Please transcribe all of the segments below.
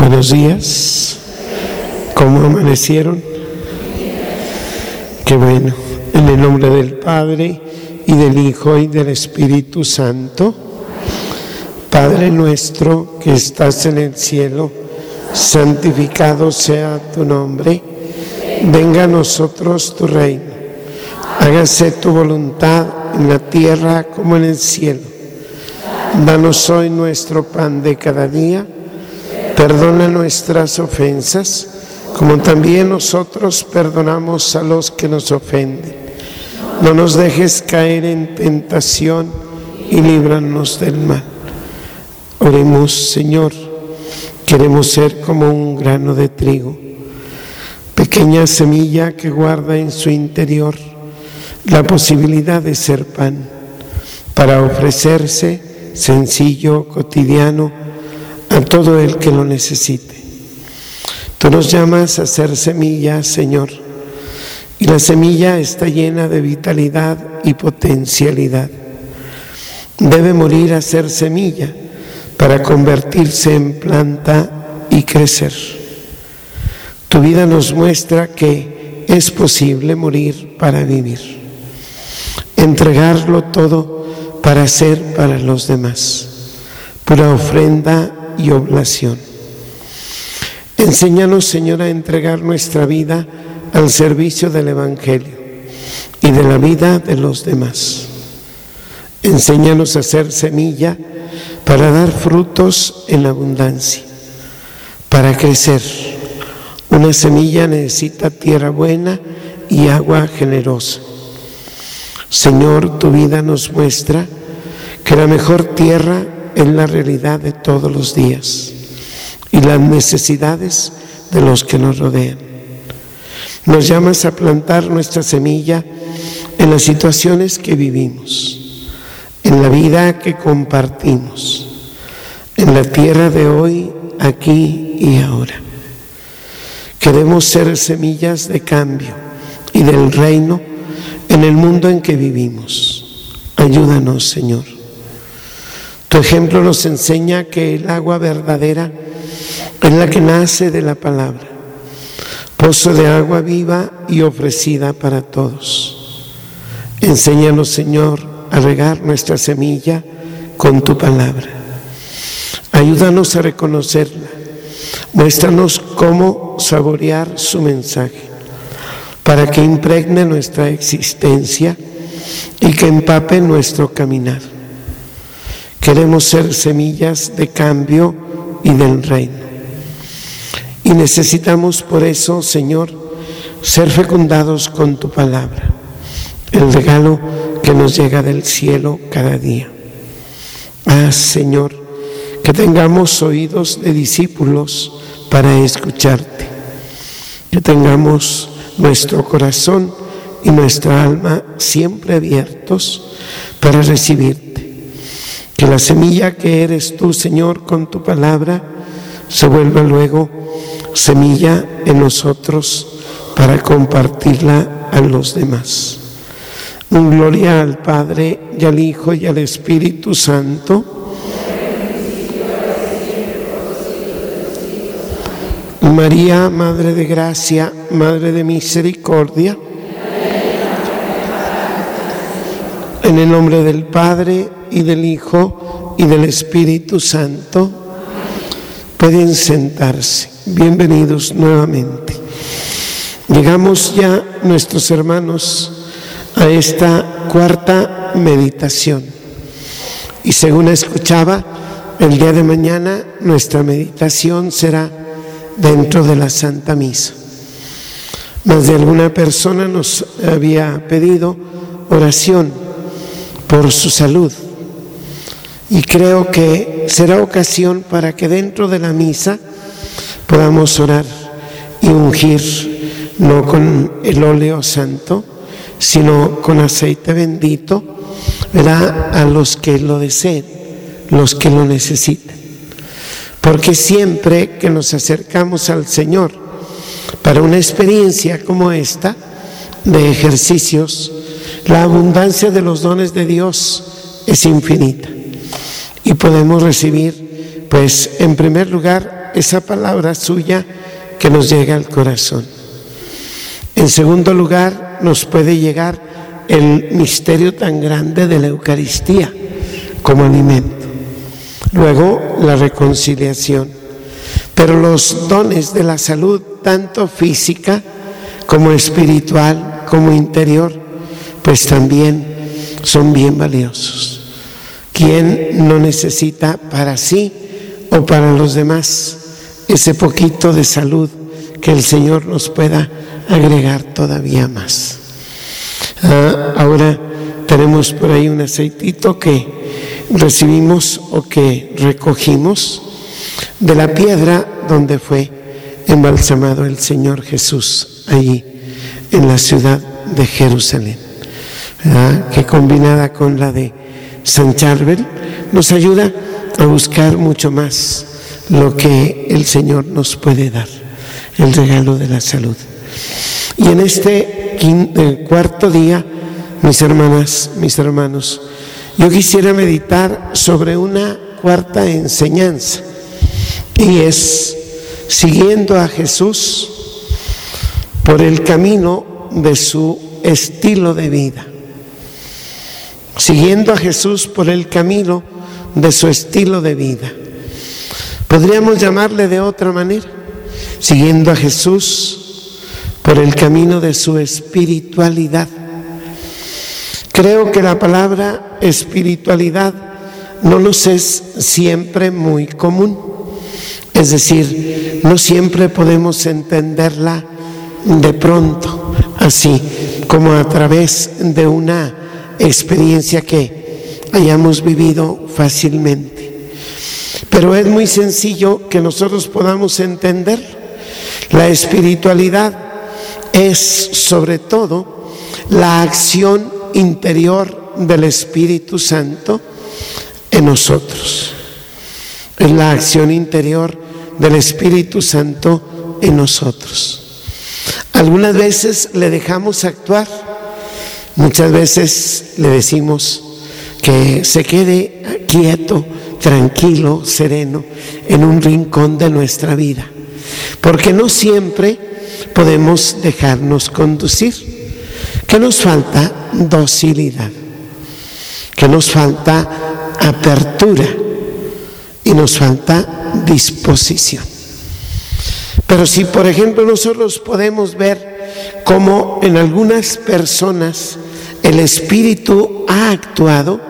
Buenos días. ¿Cómo amanecieron? Qué bueno. En el nombre del Padre y del Hijo y del Espíritu Santo. Padre nuestro que estás en el cielo, santificado sea tu nombre. Venga a nosotros tu reino. Hágase tu voluntad en la tierra como en el cielo. Danos hoy nuestro pan de cada día Perdona nuestras ofensas, como también nosotros perdonamos a los que nos ofenden. No nos dejes caer en tentación y líbranos del mal. Oremos, Señor, queremos ser como un grano de trigo, pequeña semilla que guarda en su interior la posibilidad de ser pan, para ofrecerse sencillo, cotidiano, a todo el que lo necesite. Tú nos llamas a ser semilla, Señor, y la semilla está llena de vitalidad y potencialidad. Debe morir a ser semilla para convertirse en planta y crecer. Tu vida nos muestra que es posible morir para vivir, entregarlo todo para ser para los demás, pura ofrenda y oblación. Enséñanos, Señor, a entregar nuestra vida al servicio del Evangelio y de la vida de los demás. Enséñanos a ser semilla para dar frutos en abundancia, para crecer. Una semilla necesita tierra buena y agua generosa. Señor, tu vida nos muestra que la mejor tierra en la realidad de todos los días y las necesidades de los que nos rodean. Nos llamas a plantar nuestra semilla en las situaciones que vivimos, en la vida que compartimos, en la tierra de hoy, aquí y ahora. Queremos ser semillas de cambio y del reino en el mundo en que vivimos. Ayúdanos, Señor. Tu ejemplo nos enseña que el agua verdadera es la que nace de la palabra, pozo de agua viva y ofrecida para todos. Enséñanos, Señor, a regar nuestra semilla con tu palabra. Ayúdanos a reconocerla. Muéstranos cómo saborear su mensaje para que impregne nuestra existencia y que empape nuestro caminar. Queremos ser semillas de cambio y del reino. Y necesitamos por eso, Señor, ser fecundados con tu palabra, el regalo que nos llega del cielo cada día. Ah, Señor, que tengamos oídos de discípulos para escucharte, que tengamos nuestro corazón y nuestra alma siempre abiertos para recibirte que la semilla que eres tú, Señor, con tu palabra, se vuelva luego semilla en nosotros para compartirla a los demás. Gloria al Padre y al Hijo y al Espíritu Santo. María, Madre de Gracia, Madre de Misericordia. En el nombre del Padre, y del Hijo y del Espíritu Santo. Pueden sentarse. Bienvenidos nuevamente. Llegamos ya, nuestros hermanos, a esta cuarta meditación. Y según escuchaba, el día de mañana nuestra meditación será dentro de la Santa Misa. Más de alguna persona nos había pedido oración por su salud. Y creo que será ocasión para que dentro de la misa podamos orar y ungir, no con el óleo santo, sino con aceite bendito, ¿verdad? A los que lo deseen, los que lo necesiten. Porque siempre que nos acercamos al Señor para una experiencia como esta, de ejercicios, la abundancia de los dones de Dios es infinita y podemos recibir, pues, en primer lugar, esa palabra suya que nos llega al corazón. En segundo lugar, nos puede llegar el misterio tan grande de la Eucaristía como alimento. Luego, la reconciliación. Pero los dones de la salud, tanto física como espiritual, como interior, pues también son bien valiosos. ¿Quién no necesita para sí o para los demás ese poquito de salud que el Señor nos pueda agregar todavía más? Ah, ahora tenemos por ahí un aceitito que recibimos o que recogimos de la piedra donde fue embalsamado el Señor Jesús, allí en la ciudad de Jerusalén, que combinada con la de San Charbel nos ayuda a buscar mucho más lo que el Señor nos puede dar, el regalo de la salud. Y en este eh, cuarto día, mis hermanas, mis hermanos, yo quisiera meditar sobre una cuarta enseñanza y es siguiendo a Jesús por el camino de su estilo de vida. Siguiendo a Jesús por el camino de su estilo de vida. Podríamos llamarle de otra manera, siguiendo a Jesús por el camino de su espiritualidad. Creo que la palabra espiritualidad no nos es siempre muy común. Es decir, no siempre podemos entenderla de pronto, así como a través de una experiencia que hayamos vivido fácilmente. Pero es muy sencillo que nosotros podamos entender. La espiritualidad es sobre todo la acción interior del Espíritu Santo en nosotros. Es la acción interior del Espíritu Santo en nosotros. Algunas veces le dejamos actuar, muchas veces le decimos que se quede quieto, tranquilo, sereno, en un rincón de nuestra vida, porque no siempre podemos dejarnos conducir, que nos falta docilidad, que nos falta apertura y nos falta disposición. Pero si, por ejemplo, nosotros podemos ver cómo en algunas personas el Espíritu ha actuado,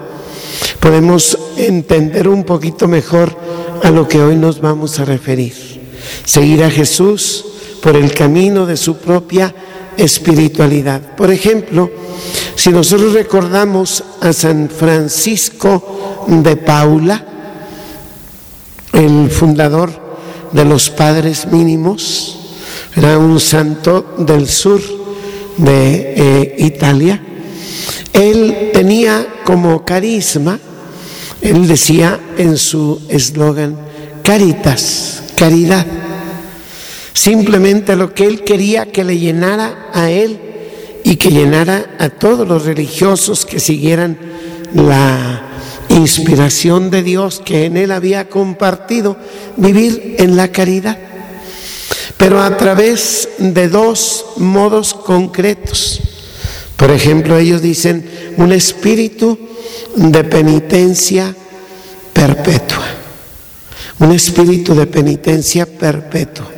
podemos entender un poquito mejor a lo que hoy nos vamos a referir. Seguir a Jesús por el camino de su propia espiritualidad. Por ejemplo, si nosotros recordamos a San Francisco de Paula, el fundador de los padres mínimos, era un santo del sur de eh, Italia. Él tenía como carisma, él decía en su eslogan, caritas, caridad. Simplemente lo que él quería que le llenara a él y que llenara a todos los religiosos que siguieran la inspiración de Dios que en él había compartido, vivir en la caridad, pero a través de dos modos concretos. Por ejemplo, ellos dicen un espíritu de penitencia perpetua, un espíritu de penitencia perpetua.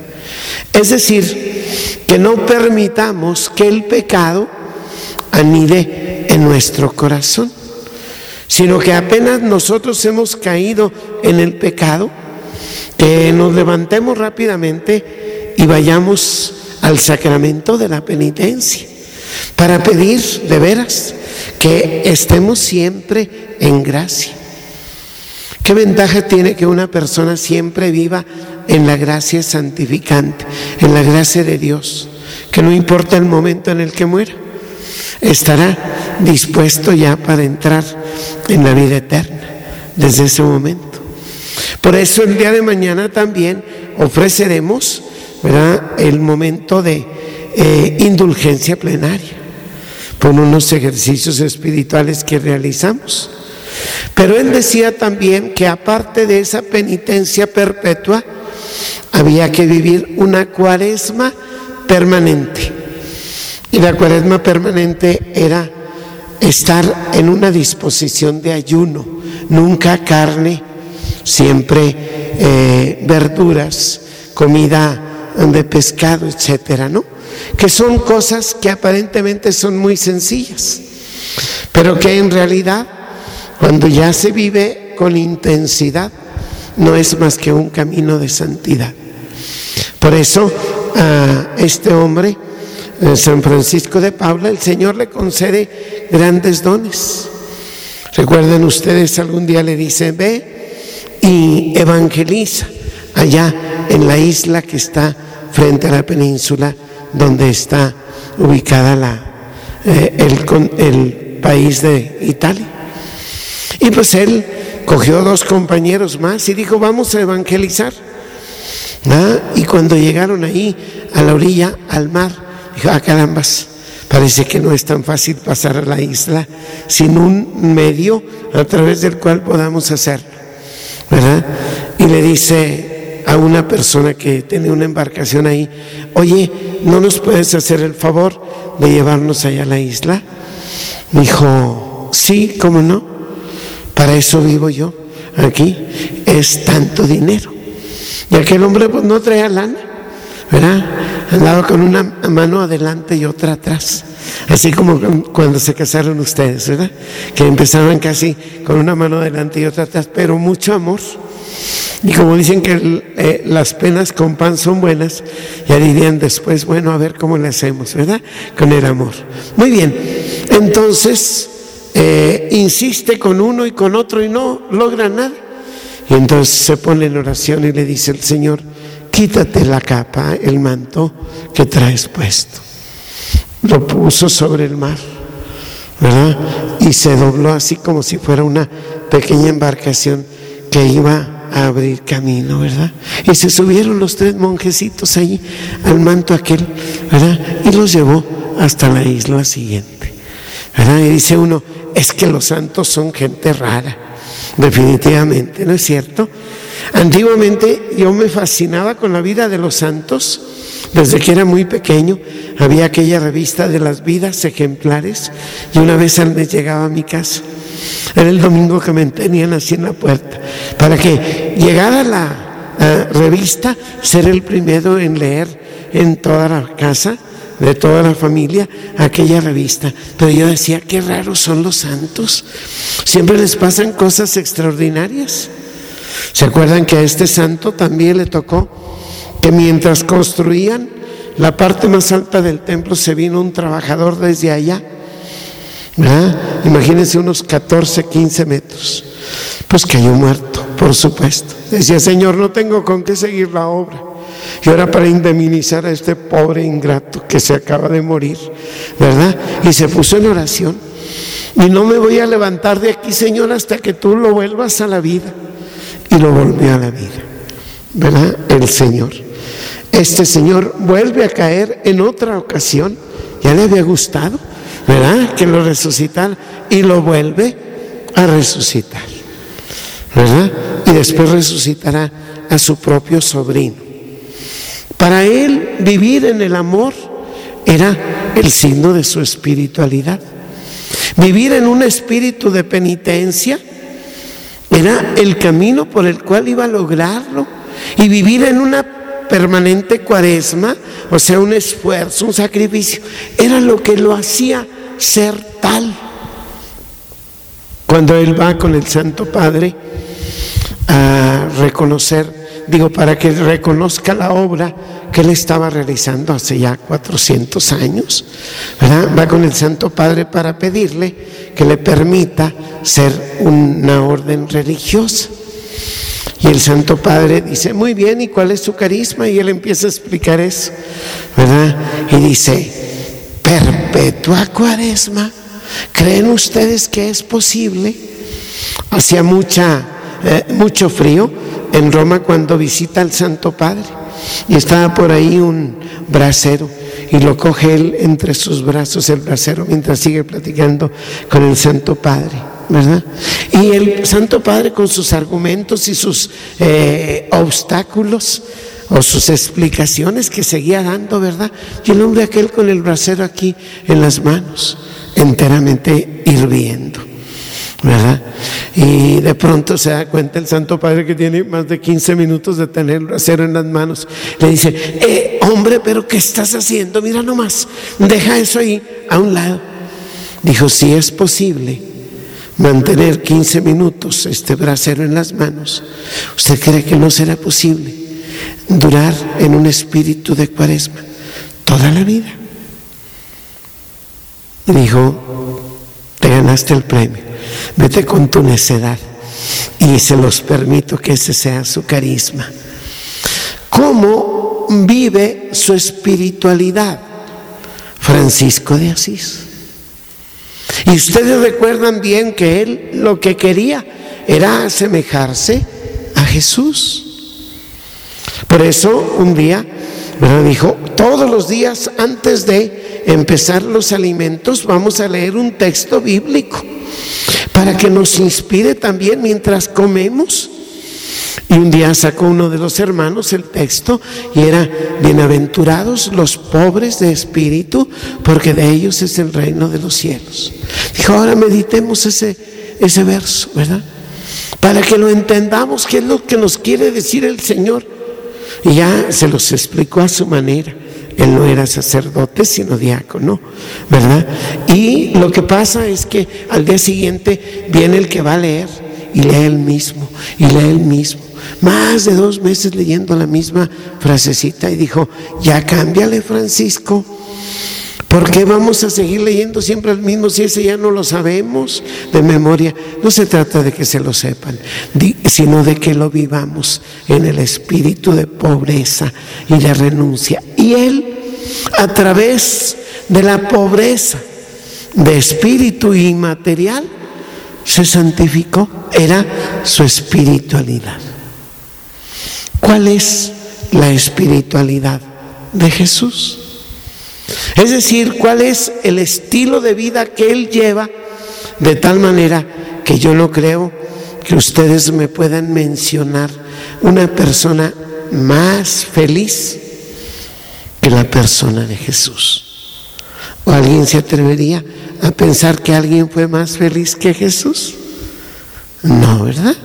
Es decir, que no permitamos que el pecado anide en nuestro corazón sino que apenas nosotros hemos caído en el pecado, que nos levantemos rápidamente y vayamos al sacramento de la penitencia para pedir de veras que estemos siempre en gracia. ¿Qué ventaja tiene que una persona siempre viva en la gracia santificante, en la gracia de Dios? Que no importa el momento en el que muera, estará dispuesto ya para entrar en la vida eterna desde ese momento. Por eso el día de mañana también ofreceremos el momento de eh, indulgencia plenaria por unos ejercicios espirituales que realizamos. Pero él decía también que aparte de esa penitencia perpetua, había que vivir una cuaresma permanente. Y la cuaresma permanente era estar en una disposición de ayuno, nunca carne, siempre eh, verduras, comida de pescado, etcétera, ¿no? Que son cosas que aparentemente son muy sencillas, pero que en realidad, cuando ya se vive con intensidad, no es más que un camino de santidad. Por eso a este hombre, San Francisco de Paula, el Señor le concede grandes dones. Recuerden ustedes, algún día le dice, ve y evangeliza allá en la isla que está frente a la península donde está ubicada la, eh, el, país de Italia. Y pues él cogió dos compañeros más y dijo, vamos a evangelizar. ¿Ah? Y cuando llegaron ahí a la orilla, al mar, dijo, ah, carambas, parece que no es tan fácil pasar a la isla sin un medio a través del cual podamos hacerlo. ¿Verdad? Y le dice a una persona que tiene una embarcación ahí, oye, ¿no nos puedes hacer el favor de llevarnos allá a la isla? Dijo, sí, ¿cómo no? Para eso vivo yo aquí. Es tanto dinero. Y aquel hombre pues no traía lana, ¿verdad? Andaba con una mano adelante y otra atrás. Así como cuando se casaron ustedes, ¿verdad? Que empezaban casi con una mano adelante y otra atrás, pero mucho amor. Y como dicen que eh, las penas con pan son buenas, ya dirían después, bueno, a ver cómo le hacemos, ¿verdad? Con el amor. Muy bien, entonces eh, insiste con uno y con otro y no logra nada. Y entonces se pone en oración y le dice el Señor, quítate la capa, el manto que traes puesto. Lo puso sobre el mar, ¿verdad? Y se dobló así como si fuera una pequeña embarcación que iba a abrir camino, ¿verdad? Y se subieron los tres monjecitos ahí al manto aquel, ¿verdad? Y los llevó hasta la isla siguiente, ¿verdad? Y dice uno, es que los santos son gente rara, definitivamente, ¿no es cierto? Antiguamente yo me fascinaba con la vida de los santos. Desde que era muy pequeño había aquella revista de las vidas ejemplares y una vez al mes llegaba a mi casa. Era el domingo que me tenían así en la puerta. Para que llegara la revista, ser el primero en leer en toda la casa de toda la familia aquella revista. Pero yo decía, qué raros son los santos. Siempre les pasan cosas extraordinarias. ¿Se acuerdan que a este santo también le tocó que mientras construían la parte más alta del templo se vino un trabajador desde allá? Imagínense unos 14, 15 metros. Pues cayó muerto, por supuesto. Decía, Señor, no tengo con qué seguir la obra. Y ahora para indemnizar a este pobre ingrato que se acaba de morir, ¿verdad? Y se puso en oración. Y no me voy a levantar de aquí, Señor, hasta que tú lo vuelvas a la vida. Y lo volvió a la vida, ¿verdad? El Señor. Este Señor vuelve a caer en otra ocasión. Ya le había gustado, ¿verdad? Que lo resucitara y lo vuelve a resucitar, ¿verdad? Y después resucitará a su propio sobrino. Para él vivir en el amor era el signo de su espiritualidad. Vivir en un espíritu de penitencia era el camino por el cual iba a lograrlo. Y vivir en una permanente cuaresma, o sea, un esfuerzo, un sacrificio, era lo que lo hacía ser tal. Cuando él va con el Santo Padre a reconocer digo, para que reconozca la obra que él estaba realizando hace ya 400 años. Va con el Santo Padre para pedirle que le permita ser una orden religiosa. Y el Santo Padre dice, muy bien, ¿y cuál es su carisma? Y él empieza a explicar eso, ¿verdad? Y dice, perpetua cuaresma. ¿Creen ustedes que es posible? Hacía mucha, eh, mucho frío, en Roma cuando visita al Santo Padre y estaba por ahí un brasero y lo coge él entre sus brazos el brasero mientras sigue platicando con el Santo Padre, ¿verdad? Y el Santo Padre con sus argumentos y sus eh, obstáculos, o sus explicaciones que seguía dando, ¿verdad? Y el hombre aquel con el brasero aquí en las manos, enteramente hirviendo. Y de pronto se da cuenta el Santo Padre que tiene más de 15 minutos de tener el brasero en las manos. Le dice, eh, hombre, pero ¿qué estás haciendo? Mira nomás, deja eso ahí a un lado. Dijo, si es posible mantener 15 minutos este brasero en las manos, ¿usted cree que no será posible durar en un espíritu de cuaresma toda la vida? Dijo, te ganaste el premio, vete con tu necedad y se los permito que ese sea su carisma. ¿Cómo vive su espiritualidad? Francisco de Asís. Y ustedes recuerdan bien que él lo que quería era asemejarse a Jesús. Por eso un día, ¿verdad? Dijo, todos los días antes de empezar los alimentos vamos a leer un texto bíblico para que nos inspire también mientras comemos. Y un día sacó uno de los hermanos el texto y era, bienaventurados los pobres de espíritu, porque de ellos es el reino de los cielos. Dijo, ahora meditemos ese, ese verso, ¿verdad? Para que lo entendamos, qué es lo que nos quiere decir el Señor. Y ya se los explicó a su manera. Él no era sacerdote, sino diácono, ¿verdad? Y lo que pasa es que al día siguiente viene el que va a leer y lee el mismo, y lee el mismo más de dos meses leyendo la misma frasecita y dijo, ya cámbiale Francisco, ¿por qué vamos a seguir leyendo siempre el mismo si ese ya no lo sabemos de memoria? No se trata de que se lo sepan, sino de que lo vivamos en el espíritu de pobreza y de renuncia. Y él, a través de la pobreza de espíritu y material, se santificó, era su espiritualidad. ¿Cuál es la espiritualidad de Jesús? Es decir, ¿cuál es el estilo de vida que Él lleva? De tal manera que yo no creo que ustedes me puedan mencionar una persona más feliz que la persona de Jesús. ¿O alguien se atrevería a pensar que alguien fue más feliz que Jesús? No, ¿verdad?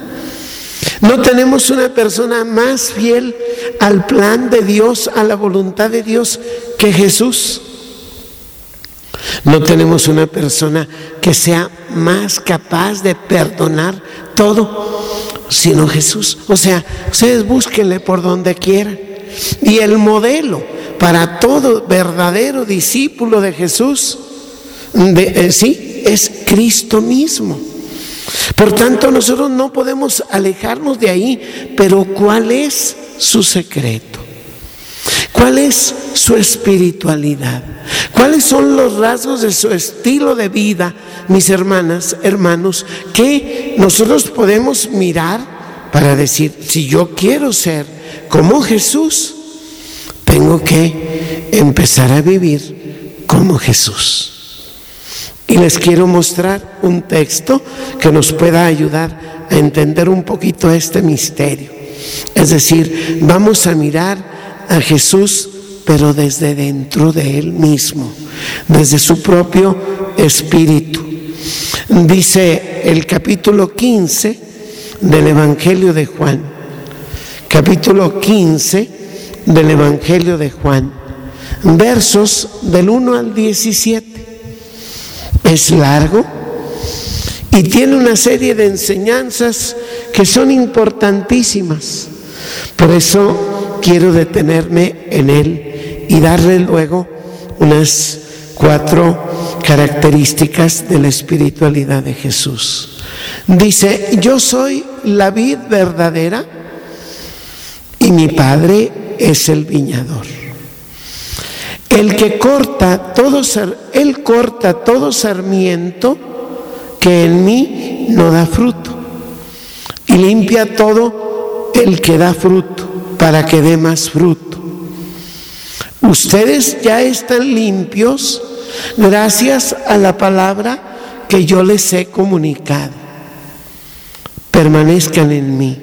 No tenemos una persona más fiel al plan de Dios, a la voluntad de Dios que Jesús. No tenemos una persona que sea más capaz de perdonar todo, sino Jesús. O sea, ustedes búsquenle por donde quieran. Y el modelo para todo verdadero discípulo de Jesús, eh, sí, es Cristo mismo. Por tanto, nosotros no podemos alejarnos de ahí, pero ¿cuál es su secreto? ¿Cuál es su espiritualidad? ¿Cuáles son los rasgos de su estilo de vida, mis hermanas, hermanos, que nosotros podemos mirar para decir, si yo quiero ser como Jesús, tengo que empezar a vivir como Jesús? Y les quiero mostrar un texto que nos pueda ayudar a entender un poquito este misterio. Es decir, vamos a mirar a Jesús, pero desde dentro de Él mismo, desde su propio espíritu. Dice el capítulo 15 del Evangelio de Juan, capítulo 15 del Evangelio de Juan, versos del 1 al 17 es largo y tiene una serie de enseñanzas que son importantísimas. Por eso quiero detenerme en él y darle luego unas cuatro características de la espiritualidad de Jesús. Dice, yo soy la vid verdadera y mi Padre es el viñador. El que corta todo, él corta todo sarmiento que en mí no da fruto y limpia todo el que da fruto para que dé más fruto. Ustedes ya están limpios gracias a la palabra que yo les he comunicado. Permanezcan en mí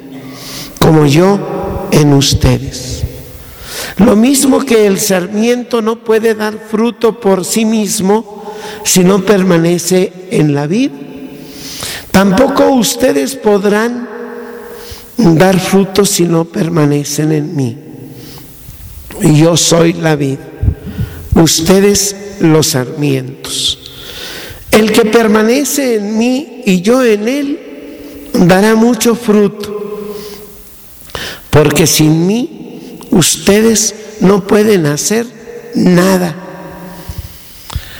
como yo en ustedes. Lo mismo que el sarmiento no puede dar fruto por sí mismo si no permanece en la vid, tampoco ustedes podrán dar fruto si no permanecen en mí. Yo soy la vid, ustedes los sarmientos. El que permanece en mí y yo en él dará mucho fruto, porque sin mí ustedes no pueden hacer nada.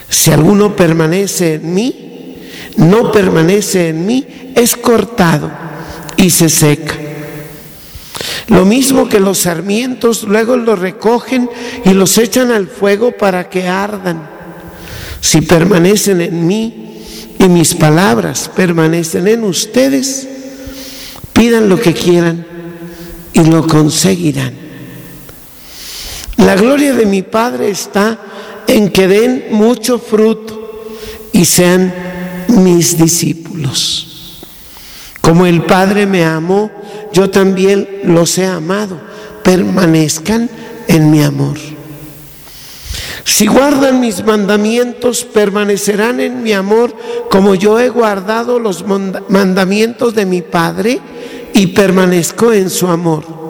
Si alguno permanece en mí, no permanece en mí, es cortado y se seca. Lo mismo que los sarmientos luego los recogen y los echan al fuego para que ardan. Si permanecen en mí y mis palabras permanecen en ustedes, pidan lo que quieran y lo conseguirán. La gloria de mi Padre está en que den mucho fruto y sean mis discípulos. Como el Padre me amó, yo también los he amado. Permanezcan en mi amor. Si guardan mis mandamientos, permanecerán en mi amor como yo he guardado los mandamientos de mi Padre y permanezco en su amor.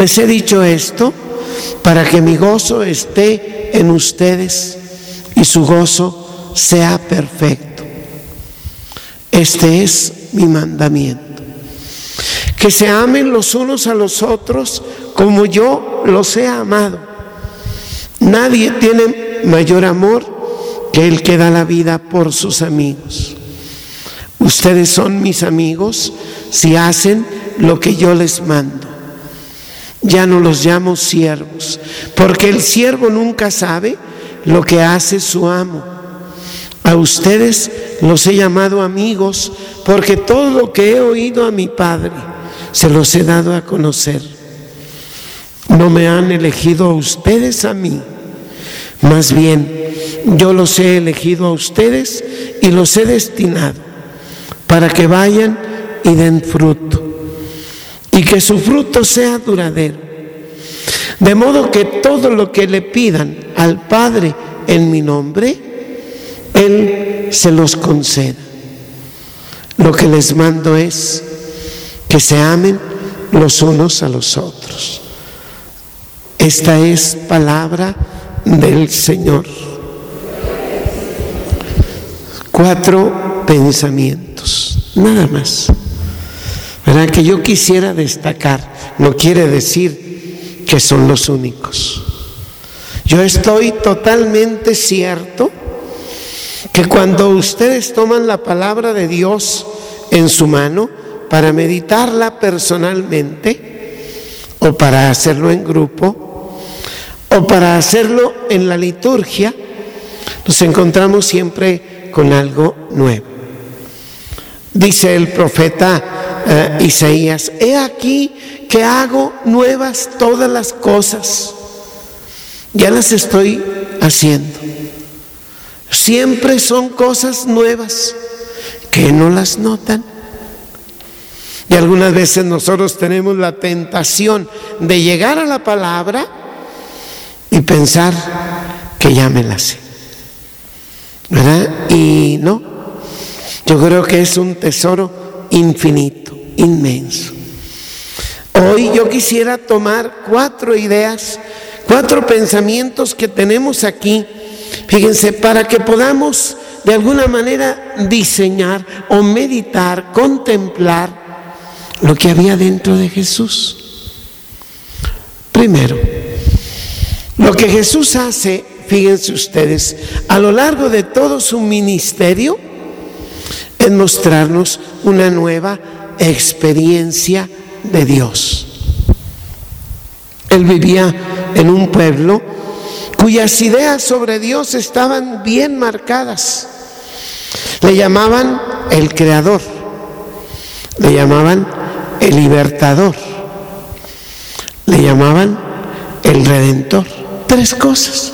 Les he dicho esto para que mi gozo esté en ustedes y su gozo sea perfecto. Este es mi mandamiento. Que se amen los unos a los otros como yo los he amado. Nadie tiene mayor amor que el que da la vida por sus amigos. Ustedes son mis amigos si hacen lo que yo les mando. Ya no los llamo siervos, porque el siervo nunca sabe lo que hace su amo. A ustedes los he llamado amigos, porque todo lo que he oído a mi Padre se los he dado a conocer. No me han elegido a ustedes a mí, más bien yo los he elegido a ustedes y los he destinado para que vayan y den fruto y que su fruto sea duradero. De modo que todo lo que le pidan al Padre en mi nombre, Él se los conceda. Lo que les mando es que se amen los unos a los otros. Esta es palabra del Señor. Cuatro pensamientos, nada más. ¿Verdad? Que yo quisiera destacar, no quiere decir que son los únicos. Yo estoy totalmente cierto que cuando ustedes toman la palabra de Dios en su mano para meditarla personalmente o para hacerlo en grupo, o para hacerlo en la liturgia, nos encontramos siempre con algo nuevo. Dice el profeta eh, Isaías, he aquí que hago nuevas todas las cosas. Ya las estoy haciendo. Siempre son cosas nuevas que no las notan. Y algunas veces nosotros tenemos la tentación de llegar a la palabra y pensar que ya me la sé. ¿Verdad? Y no, yo creo que es un tesoro infinito, inmenso. Hoy yo quisiera tomar cuatro ideas, cuatro pensamientos que tenemos aquí, fíjense, para que podamos de alguna manera diseñar o meditar, contemplar lo que había dentro de Jesús. Primero, lo que Jesús hace, fíjense ustedes, a lo largo de todo su ministerio, es mostrarnos una nueva experiencia de Dios. Él vivía en un pueblo cuyas ideas sobre Dios estaban bien marcadas. Le llamaban el creador, le llamaban el libertador, le llamaban el redentor tres cosas.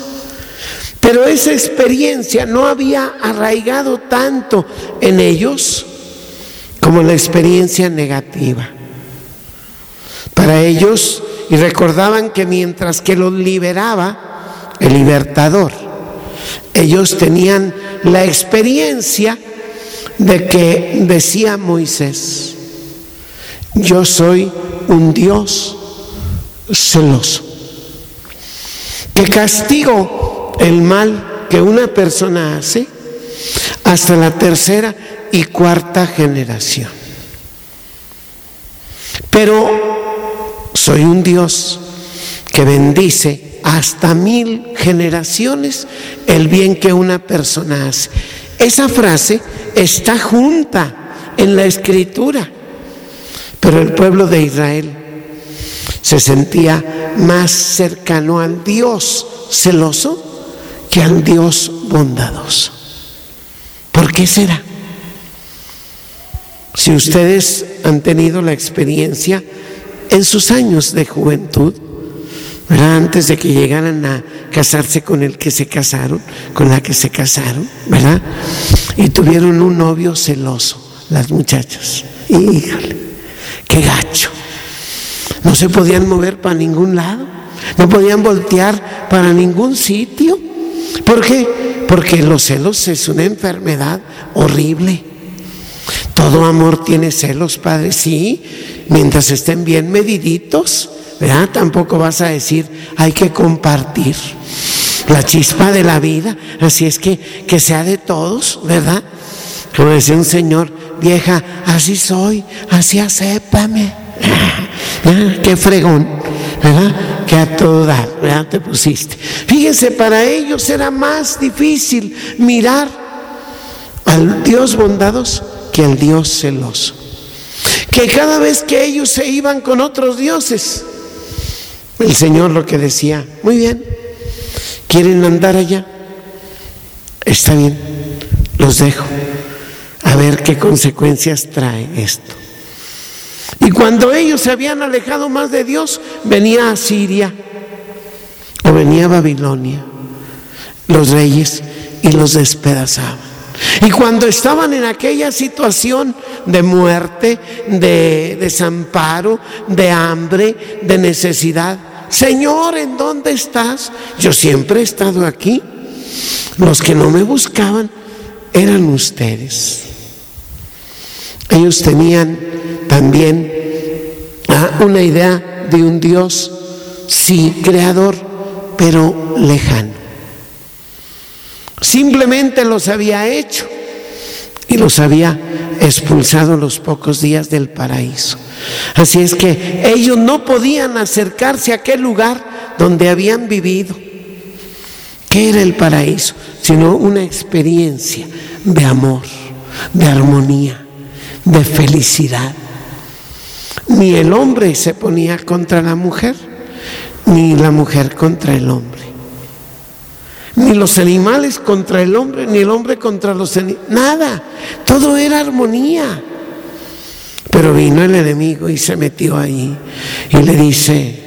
Pero esa experiencia no había arraigado tanto en ellos como la experiencia negativa. para ellos y recordaban que mientras que los liberaba el libertador, ellos tenían la experiencia de que decía Moisés, yo soy un Dios celoso, que castigo el mal que una persona hace hasta la tercera y cuarta generación. Pero soy un Dios que bendice hasta mil generaciones el bien que una persona hace. Esa frase está junta en la escritura, pero el pueblo de Israel se sentía más cercano al Dios celoso que al Dios bondadoso. ¿Por qué será? Si ustedes han tenido la experiencia en sus años de juventud, ¿verdad? Antes de que llegaran a casarse con el que se casaron, con la que se casaron, ¿verdad? Y tuvieron un novio celoso, las muchachas. Híjole, qué gacho. No se podían mover para ningún lado, no podían voltear para ningún sitio. ¿Por qué? Porque los celos es una enfermedad horrible. Todo amor tiene celos, Padre, sí, mientras estén bien mediditos, ¿verdad? Tampoco vas a decir, hay que compartir la chispa de la vida, así es que que sea de todos, ¿verdad? Como decía un señor, vieja, así soy, así acépame. Qué fregón, ¿verdad? Que a todo dar, ¿verdad? Te pusiste. Fíjense, para ellos era más difícil mirar al Dios bondadoso que el Dios celoso. Que cada vez que ellos se iban con otros dioses, el Señor lo que decía, muy bien, ¿quieren andar allá? Está bien, los dejo. A ver qué consecuencias trae esto. Y cuando ellos se habían alejado más de Dios, venía a Siria o venía a Babilonia, los reyes, y los despedazaban. Y cuando estaban en aquella situación de muerte, de desamparo, de hambre, de necesidad, Señor, ¿en dónde estás? Yo siempre he estado aquí. Los que no me buscaban eran ustedes. Ellos tenían también ah, una idea de un Dios, sí, creador, pero lejano. Simplemente los había hecho y los había expulsado los pocos días del paraíso. Así es que ellos no podían acercarse a aquel lugar donde habían vivido, que era el paraíso, sino una experiencia de amor, de armonía, de felicidad. Ni el hombre se ponía contra la mujer, ni la mujer contra el hombre ni los animales contra el hombre, ni el hombre contra los animales, nada, todo era armonía. Pero vino el enemigo y se metió ahí y le dice,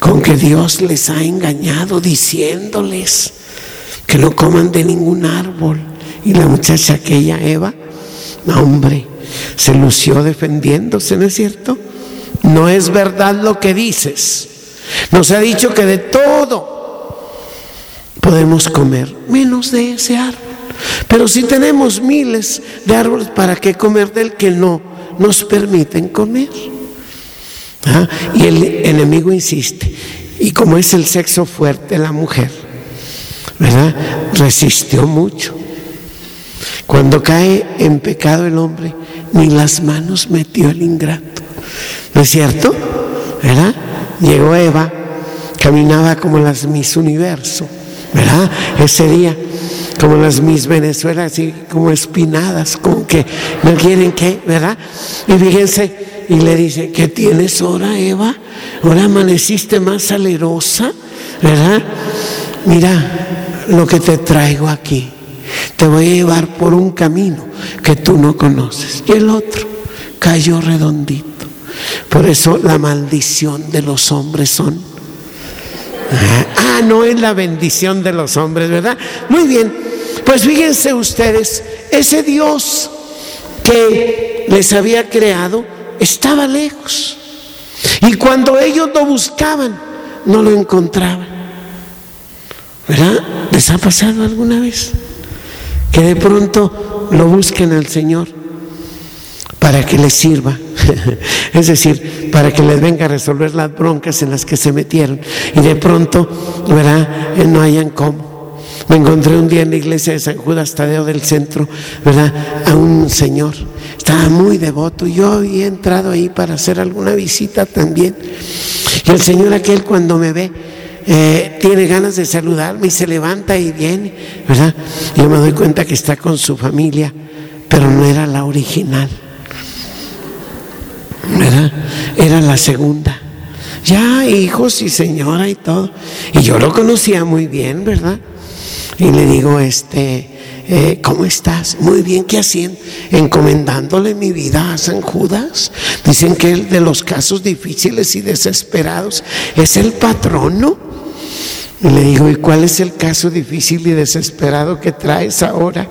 con que Dios les ha engañado diciéndoles que no coman de ningún árbol. Y la muchacha aquella, Eva, no, hombre, se lució defendiéndose, ¿no es cierto? No es verdad lo que dices. Nos ha dicho que de todo podemos comer, menos de ese árbol. Pero si tenemos miles de árboles, ¿para qué comer del que no nos permiten comer? ¿Ah? Y el enemigo insiste. Y como es el sexo fuerte, la mujer, ¿verdad? Resistió mucho. Cuando cae en pecado el hombre, ni las manos metió el ingrato. ¿No es cierto? ¿Verdad? Llegó Eva, caminaba como las mis universo ¿verdad? Ese día, como las mis Venezuela, así como espinadas, como que no quieren que, ¿verdad? Y fíjense, y le dice, ¿qué tienes ahora, Eva? Ahora amaneciste más salerosa, ¿verdad? Mira lo que te traigo aquí. Te voy a llevar por un camino que tú no conoces. Y el otro cayó redondito. Por eso la maldición de los hombres son Ah, no es la bendición de los hombres, ¿verdad? Muy bien, pues fíjense ustedes, ese Dios que les había creado estaba lejos. Y cuando ellos lo buscaban, no lo encontraban. ¿Verdad? ¿Les ha pasado alguna vez? Que de pronto lo busquen al Señor para que les sirva. es decir, para que les venga a resolver las broncas en las que se metieron. Y de pronto, ¿verdad? Eh, no hayan cómo. Me encontré un día en la iglesia de San Judas Tadeo del centro, ¿verdad? A un señor. Estaba muy devoto. Yo había entrado ahí para hacer alguna visita también. Y el señor aquel cuando me ve, eh, tiene ganas de saludarme y se levanta y viene, ¿verdad? Yo me doy cuenta que está con su familia, pero no era la original, ¿verdad? Era la segunda. Ya hijos y señora y todo. Y yo lo conocía muy bien, ¿verdad? Y le digo, este, eh, ¿cómo estás? Muy bien, ¿qué haciendo? Encomendándole mi vida a San Judas. Dicen que el de los casos difíciles y desesperados es el patrono. Y le digo, ¿y cuál es el caso difícil y desesperado que traes ahora?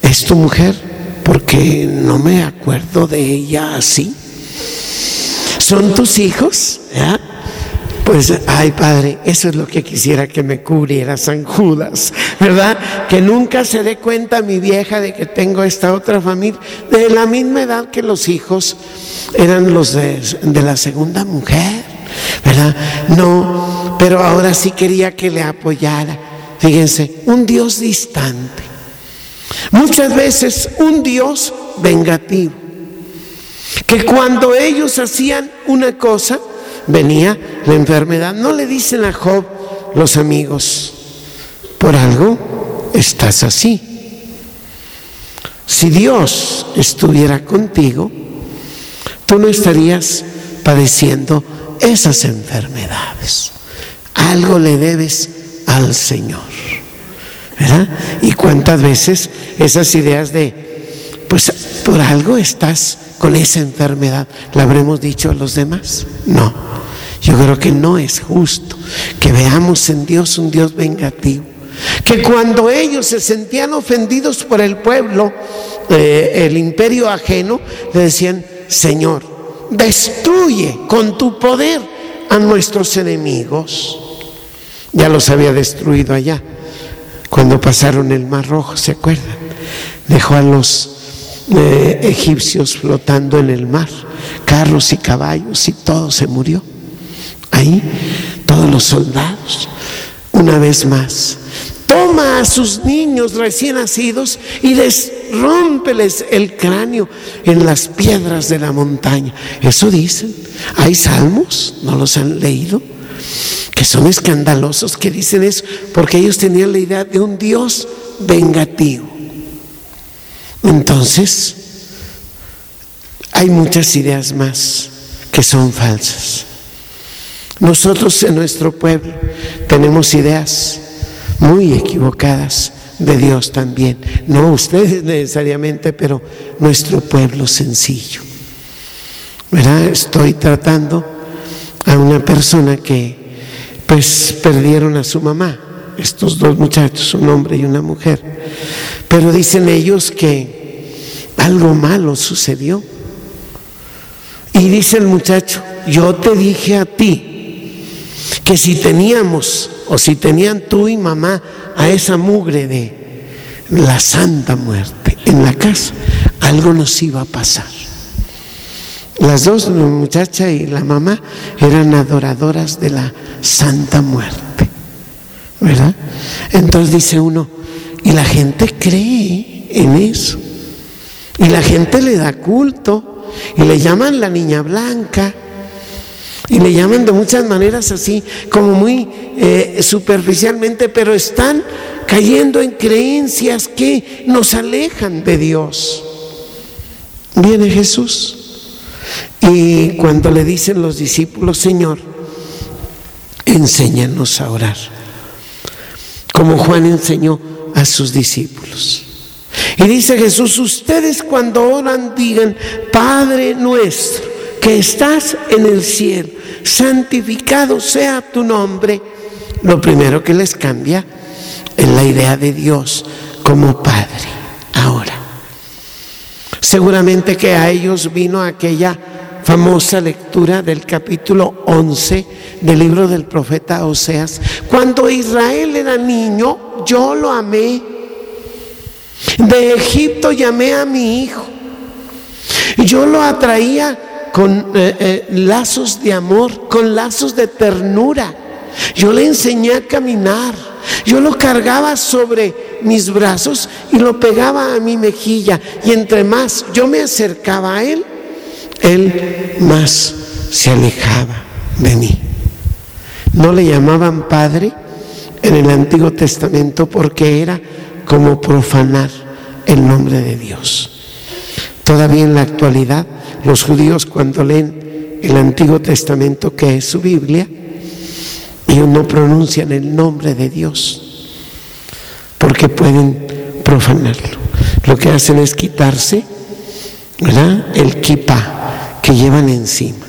Es tu mujer, porque no me acuerdo de ella así. ¿Son tus hijos? Pues, ay Padre, eso es lo que quisiera que me cubriera San Judas, ¿verdad? Que nunca se dé cuenta mi vieja de que tengo esta otra familia, de la misma edad que los hijos eran los de, de la segunda mujer, ¿verdad? No, pero ahora sí quería que le apoyara. Fíjense, un Dios distante. Muchas veces un Dios vengativo. Que cuando ellos hacían una cosa, venía la enfermedad. No le dicen a Job los amigos, por algo estás así. Si Dios estuviera contigo, tú no estarías padeciendo esas enfermedades. Algo le debes al Señor. ¿Verdad? Y cuántas veces esas ideas de, pues por algo estás con esa enfermedad, ¿la habremos dicho a los demás? No. Yo creo que no es justo que veamos en Dios un Dios vengativo. Que cuando ellos se sentían ofendidos por el pueblo, eh, el imperio ajeno, le decían, Señor, destruye con tu poder a nuestros enemigos. Ya los había destruido allá, cuando pasaron el Mar Rojo, ¿se acuerdan? Dejó a los eh, egipcios flotando en el mar, carros y caballos y todo se murió. Ahí todos los soldados, una vez más, toma a sus niños recién nacidos y les rompeles el cráneo en las piedras de la montaña. Eso dicen. Hay salmos, ¿no los han leído? Que son escandalosos que dicen eso, porque ellos tenían la idea de un Dios vengativo. Entonces, hay muchas ideas más que son falsas. Nosotros en nuestro pueblo tenemos ideas muy equivocadas de Dios también. No ustedes necesariamente, pero nuestro pueblo sencillo. ¿Verdad? Estoy tratando a una persona que pues perdieron a su mamá, estos dos muchachos, un hombre y una mujer. Pero dicen ellos que algo malo sucedió. Y dice el muchacho, yo te dije a ti que si teníamos o si tenían tú y mamá a esa mugre de la santa muerte en la casa, algo nos iba a pasar. Las dos, la muchacha y la mamá, eran adoradoras de la santa muerte. ¿Verdad? Entonces dice uno, y la gente cree en eso. Y la gente le da culto. Y le llaman la niña blanca. Y le llaman de muchas maneras así, como muy eh, superficialmente, pero están cayendo en creencias que nos alejan de Dios. Viene Jesús. Y cuando le dicen los discípulos, Señor, enséñanos a orar. Como Juan enseñó a sus discípulos. Y dice Jesús, ustedes cuando oran digan, Padre nuestro, que estás en el cielo, santificado sea tu nombre. Lo primero que les cambia es la idea de Dios como Padre. Ahora, seguramente que a ellos vino aquella famosa lectura del capítulo 11 del libro del profeta Oseas. Cuando Israel era niño, yo lo amé. De Egipto llamé a mi hijo. Yo lo atraía con eh, eh, lazos de amor, con lazos de ternura. Yo le enseñé a caminar. Yo lo cargaba sobre mis brazos y lo pegaba a mi mejilla. Y entre más yo me acercaba a él, él más se alejaba de mí. No le llamaban padre en el Antiguo Testamento porque era como profanar el nombre de Dios. Todavía en la actualidad, los judíos cuando leen el Antiguo Testamento, que es su Biblia, ellos no pronuncian el nombre de Dios porque pueden profanarlo. Lo que hacen es quitarse ¿verdad? el kippah que llevan encima.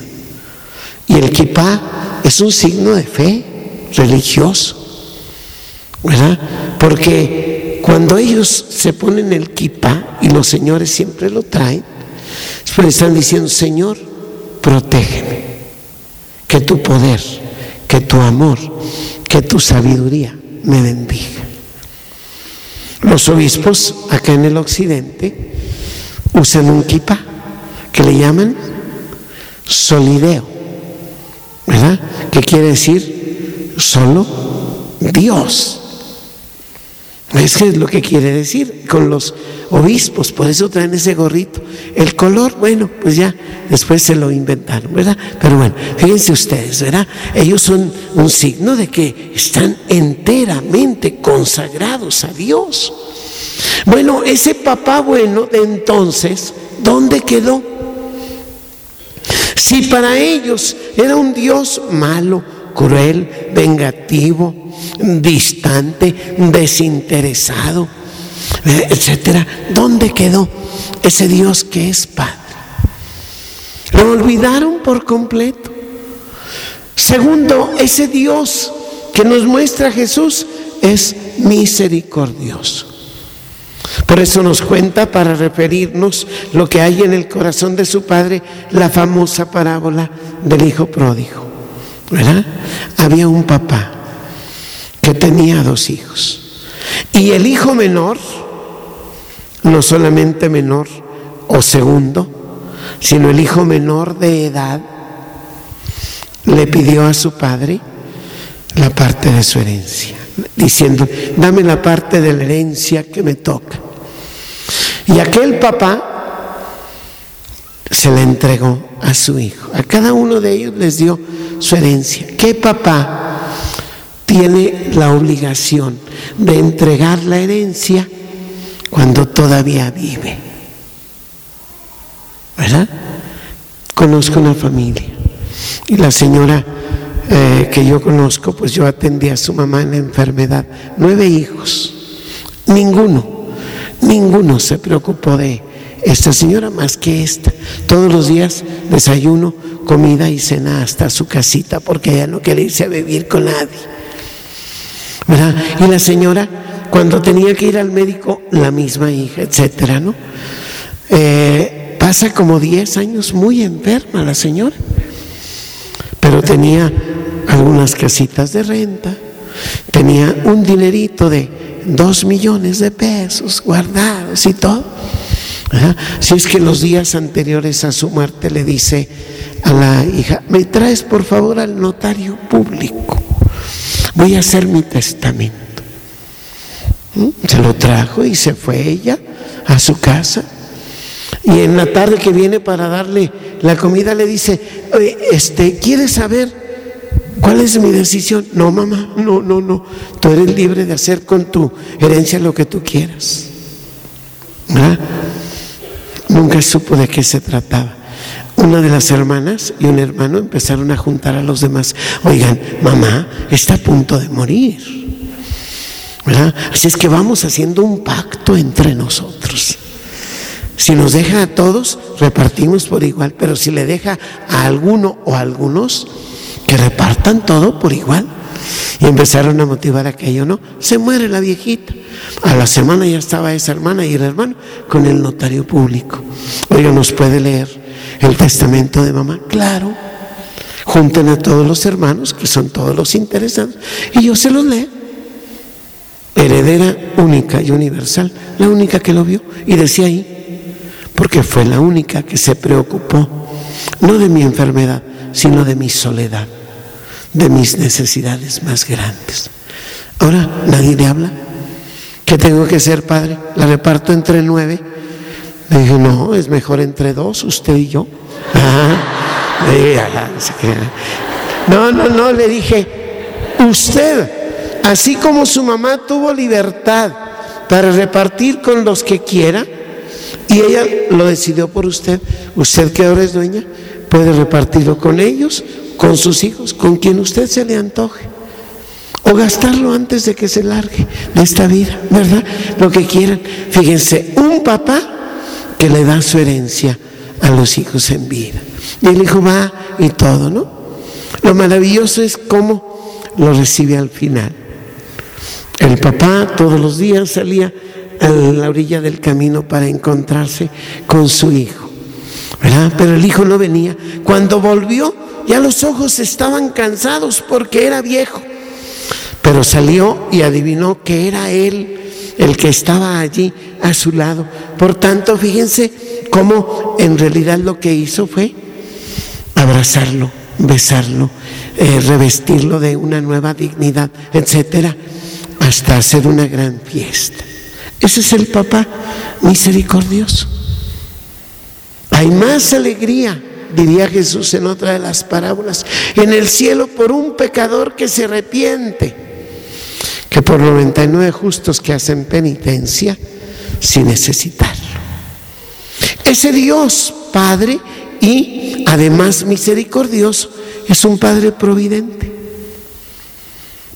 Y el kippah es un signo de fe religioso, ¿verdad? Porque cuando ellos se ponen el kippah, y los señores siempre lo traen, después están diciendo, Señor, protégeme, que tu poder que tu amor, que tu sabiduría me bendiga. Los obispos acá en el occidente usan un kipa que le llaman solideo, ¿verdad? Que quiere decir solo Dios. Es que es lo que quiere decir con los obispos, por eso traen ese gorrito. El color, bueno, pues ya después se lo inventaron, ¿verdad? Pero bueno, fíjense ustedes, ¿verdad? Ellos son un signo de que están enteramente consagrados a Dios. Bueno, ese papá bueno de entonces, ¿dónde quedó? Si para ellos era un Dios malo, cruel, vengativo, distante, desinteresado, eh, etcétera. ¿Dónde quedó ese Dios que es Padre? Lo olvidaron por completo. Segundo, ese Dios que nos muestra Jesús es misericordioso. Por eso nos cuenta para referirnos lo que hay en el corazón de su padre, la famosa parábola del hijo pródigo. Había un papá que tenía dos hijos. Y el hijo menor, no solamente menor o segundo, sino el hijo menor de edad, le pidió a su padre la parte de su herencia, diciendo, dame la parte de la herencia que me toca. Y aquel papá se la entregó a su hijo. A cada uno de ellos les dio su herencia. ¿Qué papá tiene la obligación de entregar la herencia cuando todavía vive? ¿Verdad? Conozco una familia y la señora eh, que yo conozco, pues yo atendí a su mamá en la enfermedad. Nueve hijos, ninguno, ninguno se preocupó de esta señora más que esta. Todos los días desayuno, comida y cena hasta su casita porque ella no quiere irse a vivir con nadie. ¿Verdad? Y la señora, cuando tenía que ir al médico, la misma hija, etcétera, ¿no? Eh, pasa como 10 años muy enferma la señora, pero tenía algunas casitas de renta, tenía un dinerito de dos millones de pesos guardados y todo. Si es que los días anteriores a su muerte le dice a la hija, me traes por favor al notario público, voy a hacer mi testamento. ¿Mm? Se lo trajo y se fue ella a su casa. Y en la tarde que viene para darle la comida le dice, este, ¿quieres saber cuál es mi decisión? No, mamá, no, no, no. Tú eres libre de hacer con tu herencia lo que tú quieras. Nunca supo de qué se trataba. Una de las hermanas y un hermano empezaron a juntar a los demás. Oigan, mamá está a punto de morir. ¿Verdad? Así es que vamos haciendo un pacto entre nosotros. Si nos deja a todos, repartimos por igual, pero si le deja a alguno o a algunos, que repartan todo por igual. Y empezaron a motivar aquello, ¿no? Se muere la viejita. A la semana ya estaba esa hermana y el hermano con el notario público. Oiga, nos puede leer el testamento de mamá. Claro. Junten a todos los hermanos, que son todos los interesados, y yo se los leo. Heredera única y universal, la única que lo vio. Y decía ahí, porque fue la única que se preocupó, no de mi enfermedad, sino de mi soledad, de mis necesidades más grandes. Ahora nadie le habla. ¿Qué tengo que ser, padre? ¿La reparto entre nueve? Le dije, no, es mejor entre dos, usted y yo. No, no, no, le dije, usted, así como su mamá tuvo libertad para repartir con los que quiera, y ella lo decidió por usted, usted que ahora es dueña, puede repartirlo con ellos, con sus hijos, con quien usted se le antoje. O gastarlo antes de que se largue de esta vida, ¿verdad? Lo que quieran. Fíjense, un papá que le da su herencia a los hijos en vida. Y el hijo va y todo, ¿no? Lo maravilloso es cómo lo recibe al final. El papá todos los días salía a la orilla del camino para encontrarse con su hijo, ¿verdad? Pero el hijo no venía. Cuando volvió, ya los ojos estaban cansados porque era viejo. Pero salió y adivinó que era él el que estaba allí a su lado. Por tanto, fíjense cómo en realidad lo que hizo fue abrazarlo, besarlo, eh, revestirlo de una nueva dignidad, etcétera, hasta hacer una gran fiesta. Ese es el papá misericordioso. Hay más alegría, diría Jesús en otra de las parábolas, en el cielo por un pecador que se arrepiente, que por 99 justos que hacen penitencia sin necesitarlo. Ese Dios Padre y además misericordioso es un Padre providente.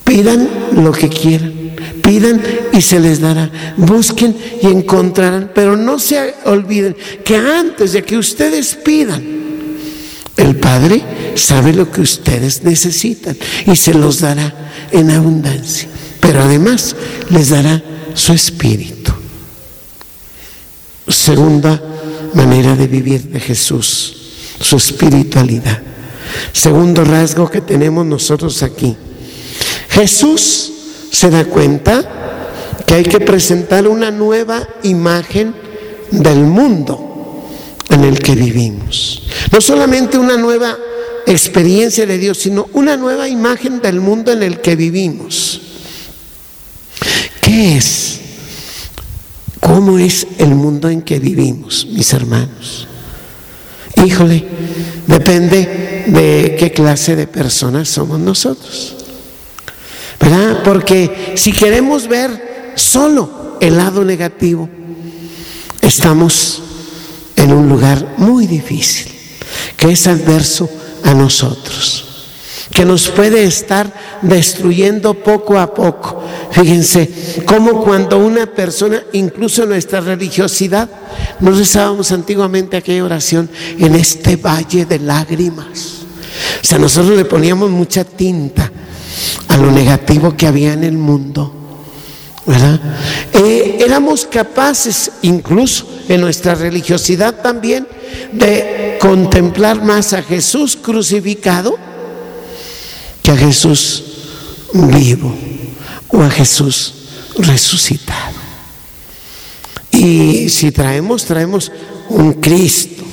Pidan lo que quieran, pidan y se les dará. Busquen y encontrarán, pero no se olviden que antes de que ustedes pidan, el Padre sabe lo que ustedes necesitan y se los dará en abundancia. Pero además les dará su espíritu. Segunda manera de vivir de Jesús, su espiritualidad. Segundo rasgo que tenemos nosotros aquí. Jesús se da cuenta que hay que presentar una nueva imagen del mundo en el que vivimos. No solamente una nueva experiencia de Dios, sino una nueva imagen del mundo en el que vivimos. ¿Qué es? ¿Cómo es el mundo en que vivimos, mis hermanos? Híjole, depende de qué clase de personas somos nosotros. ¿Verdad? Porque si queremos ver solo el lado negativo, estamos en un lugar muy difícil, que es adverso a nosotros que nos puede estar destruyendo poco a poco. Fíjense, como cuando una persona, incluso nuestra religiosidad, nos rezábamos antiguamente aquella oración en este valle de lágrimas. O sea, nosotros le poníamos mucha tinta a lo negativo que había en el mundo. ¿Verdad? Eh, éramos capaces, incluso en nuestra religiosidad también, de contemplar más a Jesús crucificado a Jesús vivo o a Jesús resucitado. Y si traemos, traemos un Cristo,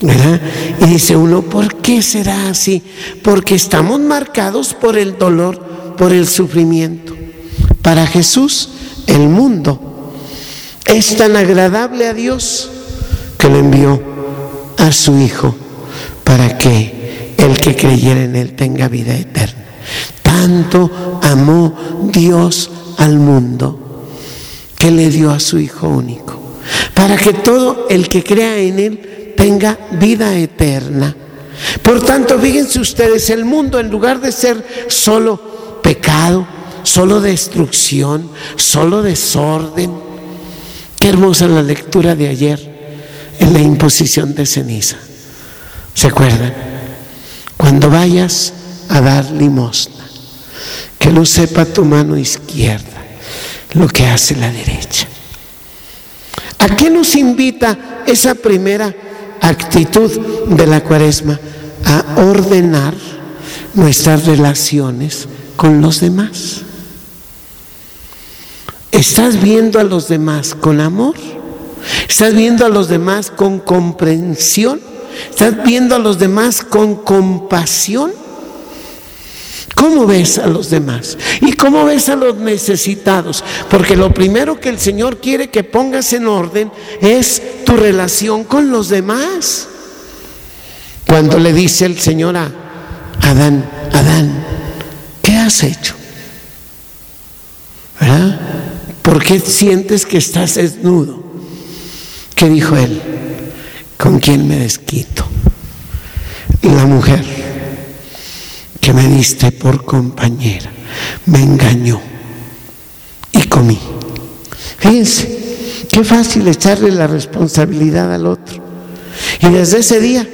¿verdad? Y dice uno, ¿por qué será así? Porque estamos marcados por el dolor, por el sufrimiento. Para Jesús, el mundo es tan agradable a Dios que le envió a su Hijo para que el que creyera en Él tenga vida eterna. Tanto amó Dios al mundo que le dio a su Hijo único, para que todo el que crea en Él tenga vida eterna. Por tanto, fíjense ustedes, el mundo en lugar de ser solo pecado, solo destrucción, solo desorden, qué hermosa la lectura de ayer en la imposición de ceniza. ¿Se acuerdan? Cuando vayas a dar limosna, que no sepa tu mano izquierda lo que hace la derecha. ¿A qué nos invita esa primera actitud de la cuaresma a ordenar nuestras relaciones con los demás. ¿Estás viendo a los demás con amor? ¿Estás viendo a los demás con comprensión? ¿Estás viendo a los demás con compasión? ¿Cómo ves a los demás? ¿Y cómo ves a los necesitados? Porque lo primero que el Señor quiere que pongas en orden es tu relación con los demás. Cuando le dice el Señor a Adán, Adán, ¿qué has hecho? ¿Verdad? ¿Por qué sientes que estás desnudo? ¿Qué dijo él? ¿Con quién me desquito? La mujer que me diste por compañera me engañó y comí. Fíjense, qué fácil echarle la responsabilidad al otro. Y desde ese día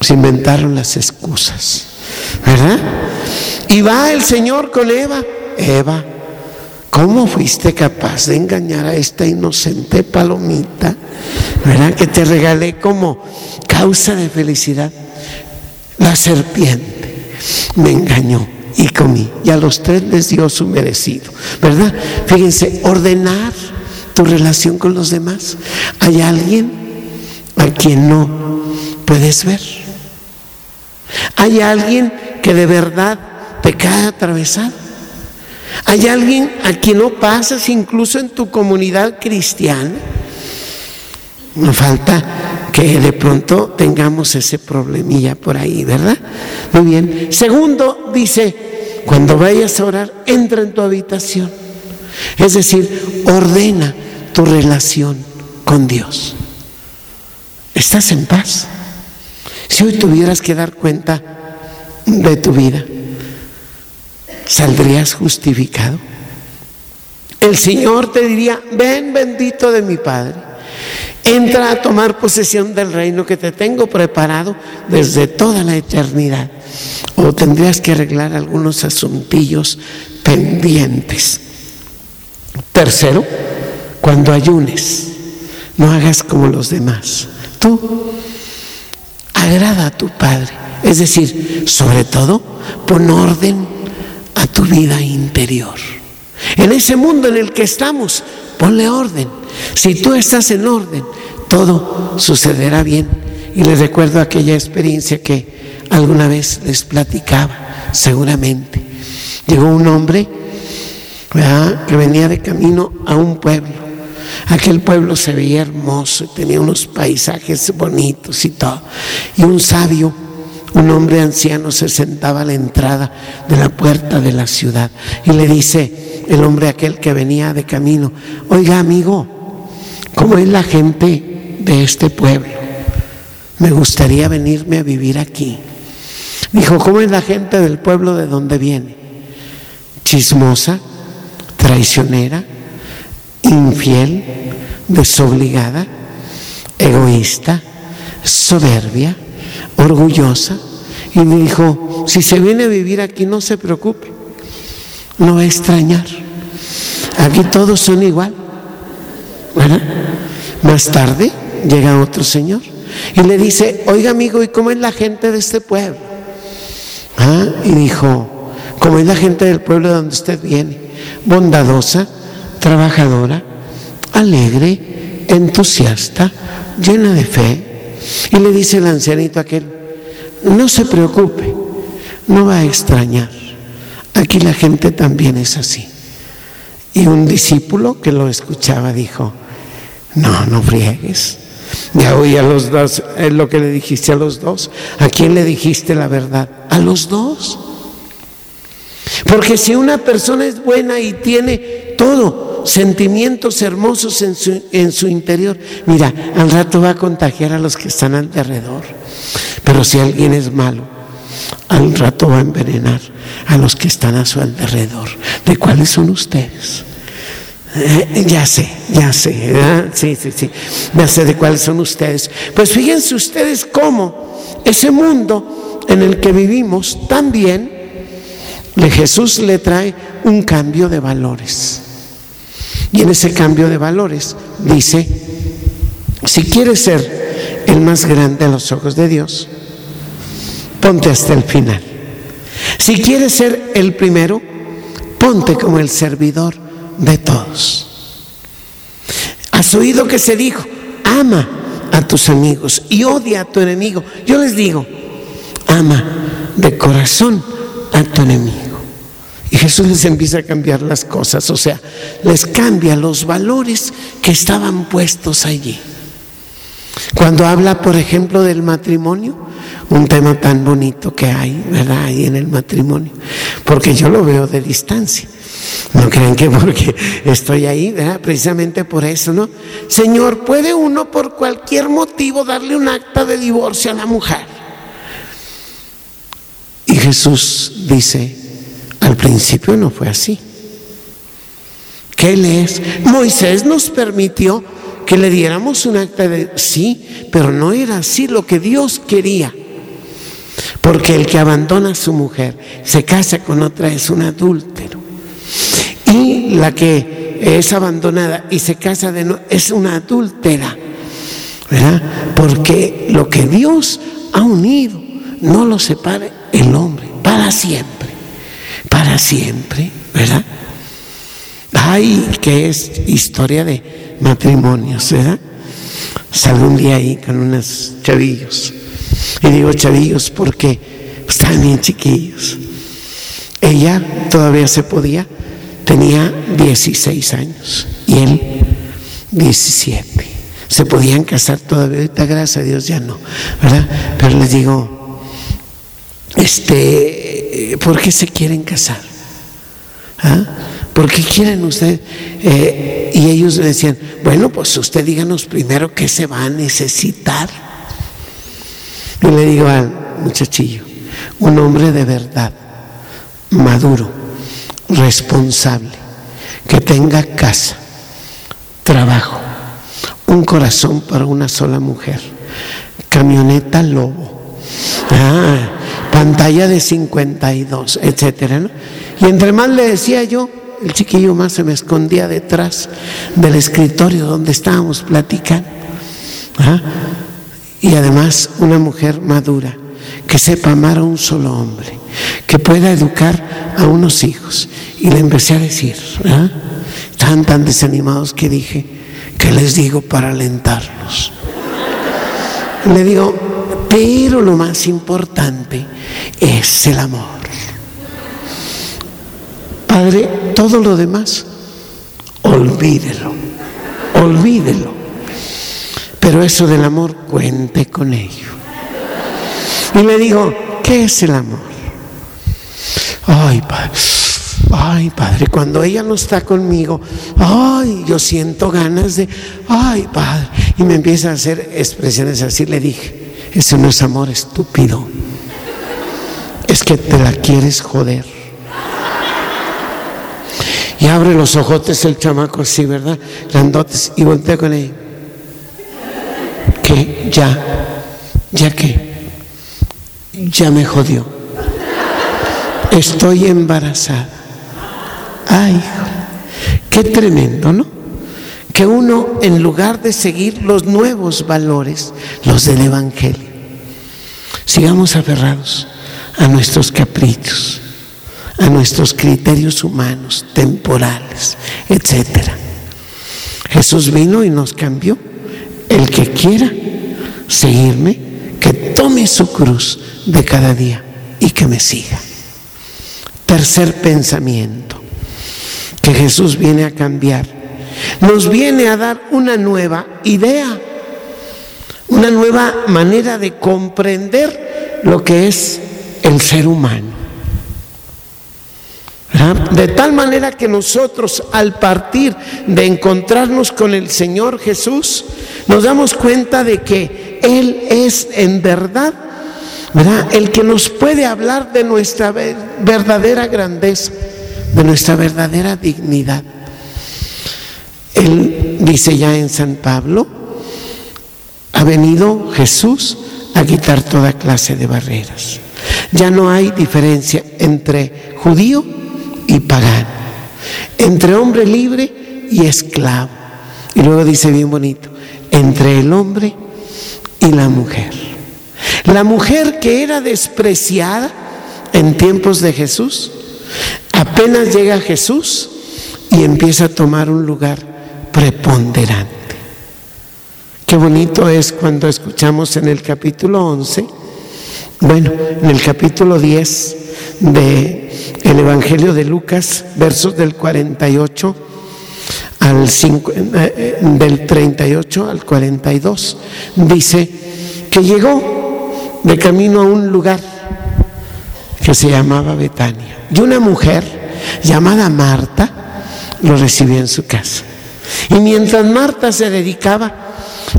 se inventaron las excusas, ¿verdad? Y va el Señor con Eva. Eva, ¿cómo fuiste capaz de engañar a esta inocente palomita? ¿Verdad? Que te regalé como causa de felicidad. La serpiente me engañó y comí. Y a los tres les dio su merecido. ¿Verdad? Fíjense, ordenar tu relación con los demás. Hay alguien a quien no puedes ver. Hay alguien que de verdad te cae atravesado. Hay alguien a quien no pasas incluso en tu comunidad cristiana. No falta que de pronto tengamos ese problemilla por ahí, ¿verdad? Muy bien. Segundo, dice, cuando vayas a orar, entra en tu habitación. Es decir, ordena tu relación con Dios. ¿Estás en paz? Si hoy tuvieras que dar cuenta de tu vida, ¿saldrías justificado? El Señor te diría, ven bendito de mi Padre, entra a tomar posesión del reino que te tengo preparado desde toda la eternidad. O tendrías que arreglar algunos asuntillos pendientes. Tercero, cuando ayunes, no hagas como los demás. Tú agrada a tu Padre. Es decir, sobre todo, pon orden a tu vida interior. En ese mundo en el que estamos, ponle orden. Si tú estás en orden, todo sucederá bien. Y les recuerdo aquella experiencia que alguna vez les platicaba, seguramente. Llegó un hombre que venía de camino a un pueblo Aquel pueblo se veía hermoso, tenía unos paisajes bonitos y todo. Y un sabio, un hombre anciano, se sentaba a la entrada de la puerta de la ciudad y le dice el hombre aquel que venía de camino, oiga amigo, ¿cómo es la gente de este pueblo? Me gustaría venirme a vivir aquí. Dijo, ¿cómo es la gente del pueblo de donde viene? Chismosa, traicionera, infiel, desobligada, egoísta, soberbia, orgullosa. Y me dijo, si se viene a vivir aquí, no se preocupe, no va a extrañar. Aquí todos son igual. Más tarde llega otro señor y le dice, oiga amigo, ¿y cómo es la gente de este pueblo? ¿Ah? Y dijo, ¿cómo es la gente del pueblo de donde usted viene? Bondadosa, trabajadora, alegre, entusiasta, llena de fe. Y le dice el ancianito aquel, no se preocupe, no va a extrañar. Aquí la gente también es así. Y un discípulo que lo escuchaba dijo, no, no friegues. Ya oí a los dos, lo que le dijiste a los dos. ¿A quién le dijiste la verdad? A los dos. Porque si una persona es buena y tiene todo, sentimientos hermosos en su, en su interior, mira, al rato va a contagiar a los que están alrededor. Pero si alguien es malo, al rato va a envenenar a los que están a su alrededor. ¿De cuáles son ustedes? Eh, ya sé, ya sé, sí, sí, sí, ya sé de cuáles son ustedes. Pues fíjense ustedes cómo ese mundo en el que vivimos también, Jesús le trae un cambio de valores. Y en ese cambio de valores dice, si quieres ser el más grande a los ojos de Dios, ponte hasta el final. Si quieres ser el primero, ponte como el servidor de todos. Has oído que se dijo, ama a tus amigos y odia a tu enemigo. Yo les digo, ama de corazón a tu enemigo. Jesús les empieza a cambiar las cosas, o sea, les cambia los valores que estaban puestos allí. Cuando habla, por ejemplo, del matrimonio, un tema tan bonito que hay, ¿verdad? Ahí en el matrimonio, porque yo lo veo de distancia. No crean que porque estoy ahí, ¿verdad? Precisamente por eso, ¿no? Señor, ¿puede uno por cualquier motivo darle un acta de divorcio a la mujer? Y Jesús dice, al principio no fue así. ¿Qué lees? Moisés nos permitió que le diéramos un acta de... Sí, pero no era así lo que Dios quería. Porque el que abandona a su mujer, se casa con otra, es un adúltero. Y la que es abandonada y se casa de nuevo, es una adúltera. ¿Verdad? Porque lo que Dios ha unido, no lo separe el hombre, para siempre. Para siempre, ¿verdad? Ay, que es historia de matrimonios, ¿verdad? Salgo un día ahí con unos chavillos. Y digo chavillos porque están bien chiquillos. Ella todavía se podía, tenía 16 años y él 17. Se podían casar todavía, ahorita gracias a Dios ya no, ¿verdad? Pero les digo, este, ¿por qué se quieren casar? ¿Ah? ¿Por qué quieren ustedes? Eh, y ellos decían, bueno, pues usted díganos primero qué se va a necesitar. Y le digo al muchachillo, un hombre de verdad, maduro, responsable, que tenga casa, trabajo, un corazón para una sola mujer, camioneta lobo, ah, pantalla de 52, etcétera, ¿no? Y entre más le decía yo, el chiquillo más se me escondía detrás del escritorio donde estábamos platicando. Y además una mujer madura, que sepa amar a un solo hombre, que pueda educar a unos hijos. Y le empecé a decir, ¿ah? estaban tan desanimados que dije, ¿qué les digo para alentarlos? Le digo, pero lo más importante es el amor. Padre, todo lo demás, olvídelo, olvídelo. Pero eso del amor, cuente con ello. Y le digo, ¿qué es el amor? Ay, padre. Ay, padre, cuando ella no está conmigo, ay, yo siento ganas de, ay, padre. Y me empieza a hacer expresiones así. Le dije, eso no es amor estúpido. Es que te la quieres joder. Y abre los ojotes el chamaco así, ¿verdad? Y voltea con él. Que ya, ya que, ya me jodió. Estoy embarazada. Ay, qué tremendo, ¿no? Que uno, en lugar de seguir los nuevos valores, los del Evangelio, sigamos aferrados a nuestros caprichos a nuestros criterios humanos, temporales, etc. Jesús vino y nos cambió. El que quiera seguirme, que tome su cruz de cada día y que me siga. Tercer pensamiento, que Jesús viene a cambiar. Nos viene a dar una nueva idea, una nueva manera de comprender lo que es el ser humano. De tal manera que nosotros al partir de encontrarnos con el Señor Jesús, nos damos cuenta de que Él es en verdad. El que nos puede hablar de nuestra verdadera grandeza, de nuestra verdadera dignidad. Él dice ya en San Pablo, ha venido Jesús a quitar toda clase de barreras. Ya no hay diferencia entre judío y pagano, entre hombre libre y esclavo. Y luego dice bien bonito, entre el hombre y la mujer. La mujer que era despreciada en tiempos de Jesús, apenas llega Jesús y empieza a tomar un lugar preponderante. Qué bonito es cuando escuchamos en el capítulo 11, bueno, en el capítulo 10 de el Evangelio de Lucas, versos del 48 al 5, eh, eh, del 38 al 42, dice que llegó de camino a un lugar que se llamaba Betania y una mujer llamada Marta lo recibió en su casa. Y mientras Marta se dedicaba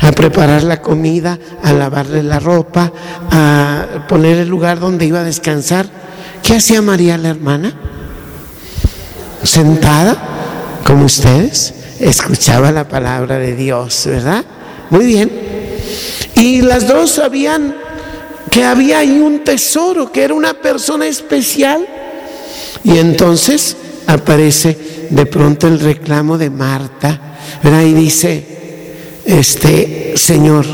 a preparar la comida, a lavarle la ropa, a poner el lugar donde iba a descansar. ¿Qué hacía María la hermana? Sentada, como ustedes, escuchaba la palabra de Dios, ¿verdad? Muy bien. Y las dos sabían que había ahí un tesoro, que era una persona especial. Y entonces aparece de pronto el reclamo de Marta, ¿verdad? Y dice, este, Señor,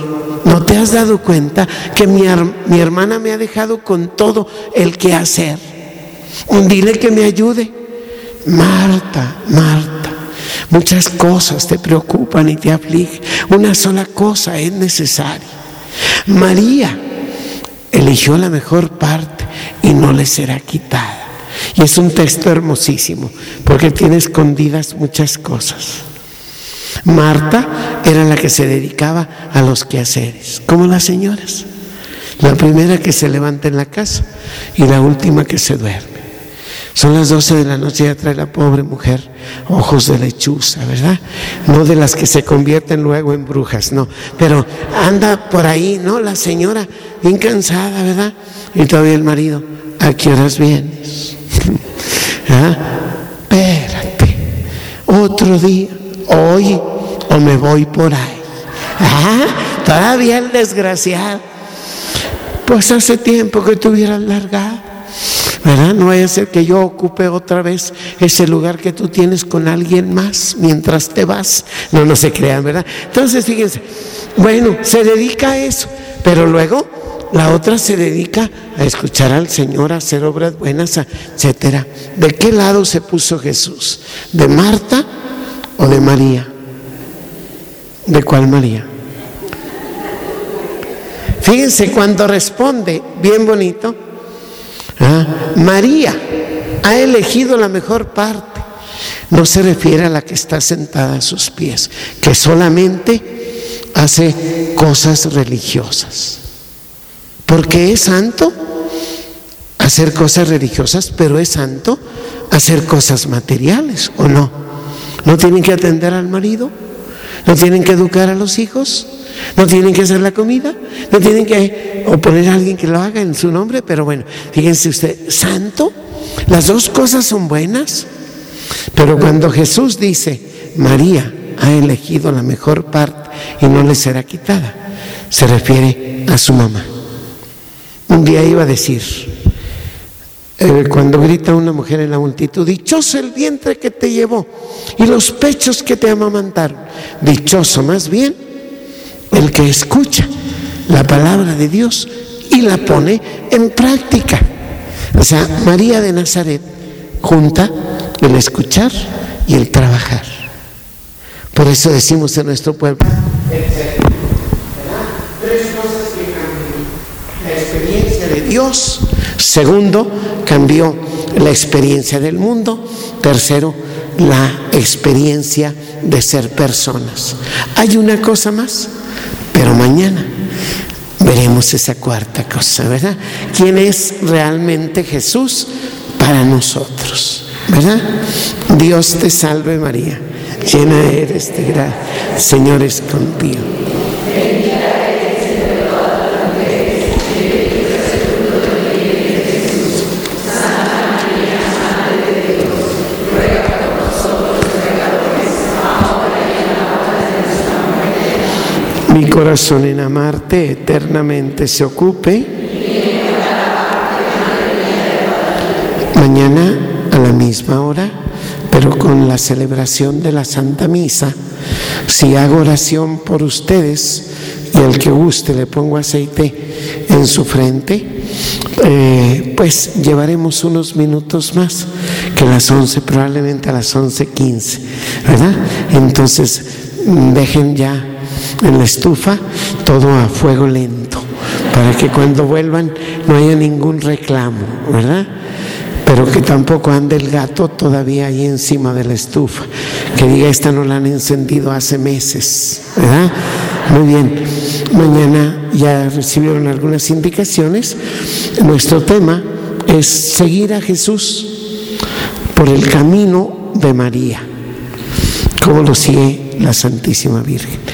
¿no te has dado cuenta que mi, mi hermana me ha dejado con todo el que hacer? Dile que me ayude. Marta, Marta, muchas cosas te preocupan y te afligen. Una sola cosa es necesaria. María eligió la mejor parte y no le será quitada. Y es un texto hermosísimo porque tiene escondidas muchas cosas. Marta era la que se dedicaba a los quehaceres, como las señoras. La primera que se levanta en la casa y la última que se duerme. Son las 12 de la noche y ya trae la pobre mujer ojos de lechuza, ¿verdad? No de las que se convierten luego en brujas, no. Pero anda por ahí, ¿no? La señora bien cansada, ¿verdad? Y todavía el marido, ¿a qué horas vienes? ¿Ah? Espérate, otro día hoy o me voy por ahí. Ah, todavía el desgraciado. Pues hace tiempo que te hubieras largado. ¿Verdad? No vaya a ser que yo ocupe otra vez ese lugar que tú tienes con alguien más mientras te vas. No, no se crean, ¿verdad? Entonces, fíjense, bueno, se dedica a eso, pero luego la otra se dedica a escuchar al Señor, a hacer obras buenas, etcétera. ¿De qué lado se puso Jesús? ¿De Marta o de María? ¿De cuál María? Fíjense cuando responde, bien bonito, ¿ah? María ha elegido la mejor parte. No se refiere a la que está sentada a sus pies, que solamente hace cosas religiosas. Porque es santo hacer cosas religiosas, pero es santo hacer cosas materiales, ¿o no? ¿No tienen que atender al marido? ¿No tienen que educar a los hijos? ¿No tienen que hacer la comida? ¿No tienen que oponer a alguien que lo haga en su nombre? Pero bueno, fíjense usted, santo, las dos cosas son buenas. Pero cuando Jesús dice, María ha elegido la mejor parte y no le será quitada, se refiere a su mamá. Un día iba a decir, eh, cuando grita una mujer en la multitud, dichoso el vientre que te llevó y los pechos que te amamantaron. Dichoso más bien el que escucha la palabra de Dios y la pone en práctica. O sea, María de Nazaret junta el escuchar y el trabajar. Por eso decimos en nuestro pueblo, tres cosas que La experiencia de Dios Segundo, cambió la experiencia del mundo. Tercero, la experiencia de ser personas. Hay una cosa más, pero mañana veremos esa cuarta cosa, ¿verdad? ¿Quién es realmente Jesús para nosotros? ¿Verdad? Dios te salve María, llena eres de gracia, Señor es contigo. Mi corazón en amarte eternamente se ocupe. Mañana a la misma hora, pero con la celebración de la Santa Misa, si hago oración por ustedes, y al que guste le pongo aceite en su frente, eh, pues llevaremos unos minutos más que las 11, probablemente a las 11.15, ¿verdad? Entonces dejen ya en la estufa todo a fuego lento, para que cuando vuelvan no haya ningún reclamo, ¿verdad? pero que tampoco ande el gato todavía ahí encima de la estufa, que diga, esta no la han encendido hace meses, ¿verdad? Muy bien, mañana ya recibieron algunas indicaciones. Nuestro tema es seguir a Jesús por el camino de María, como lo sigue la Santísima Virgen.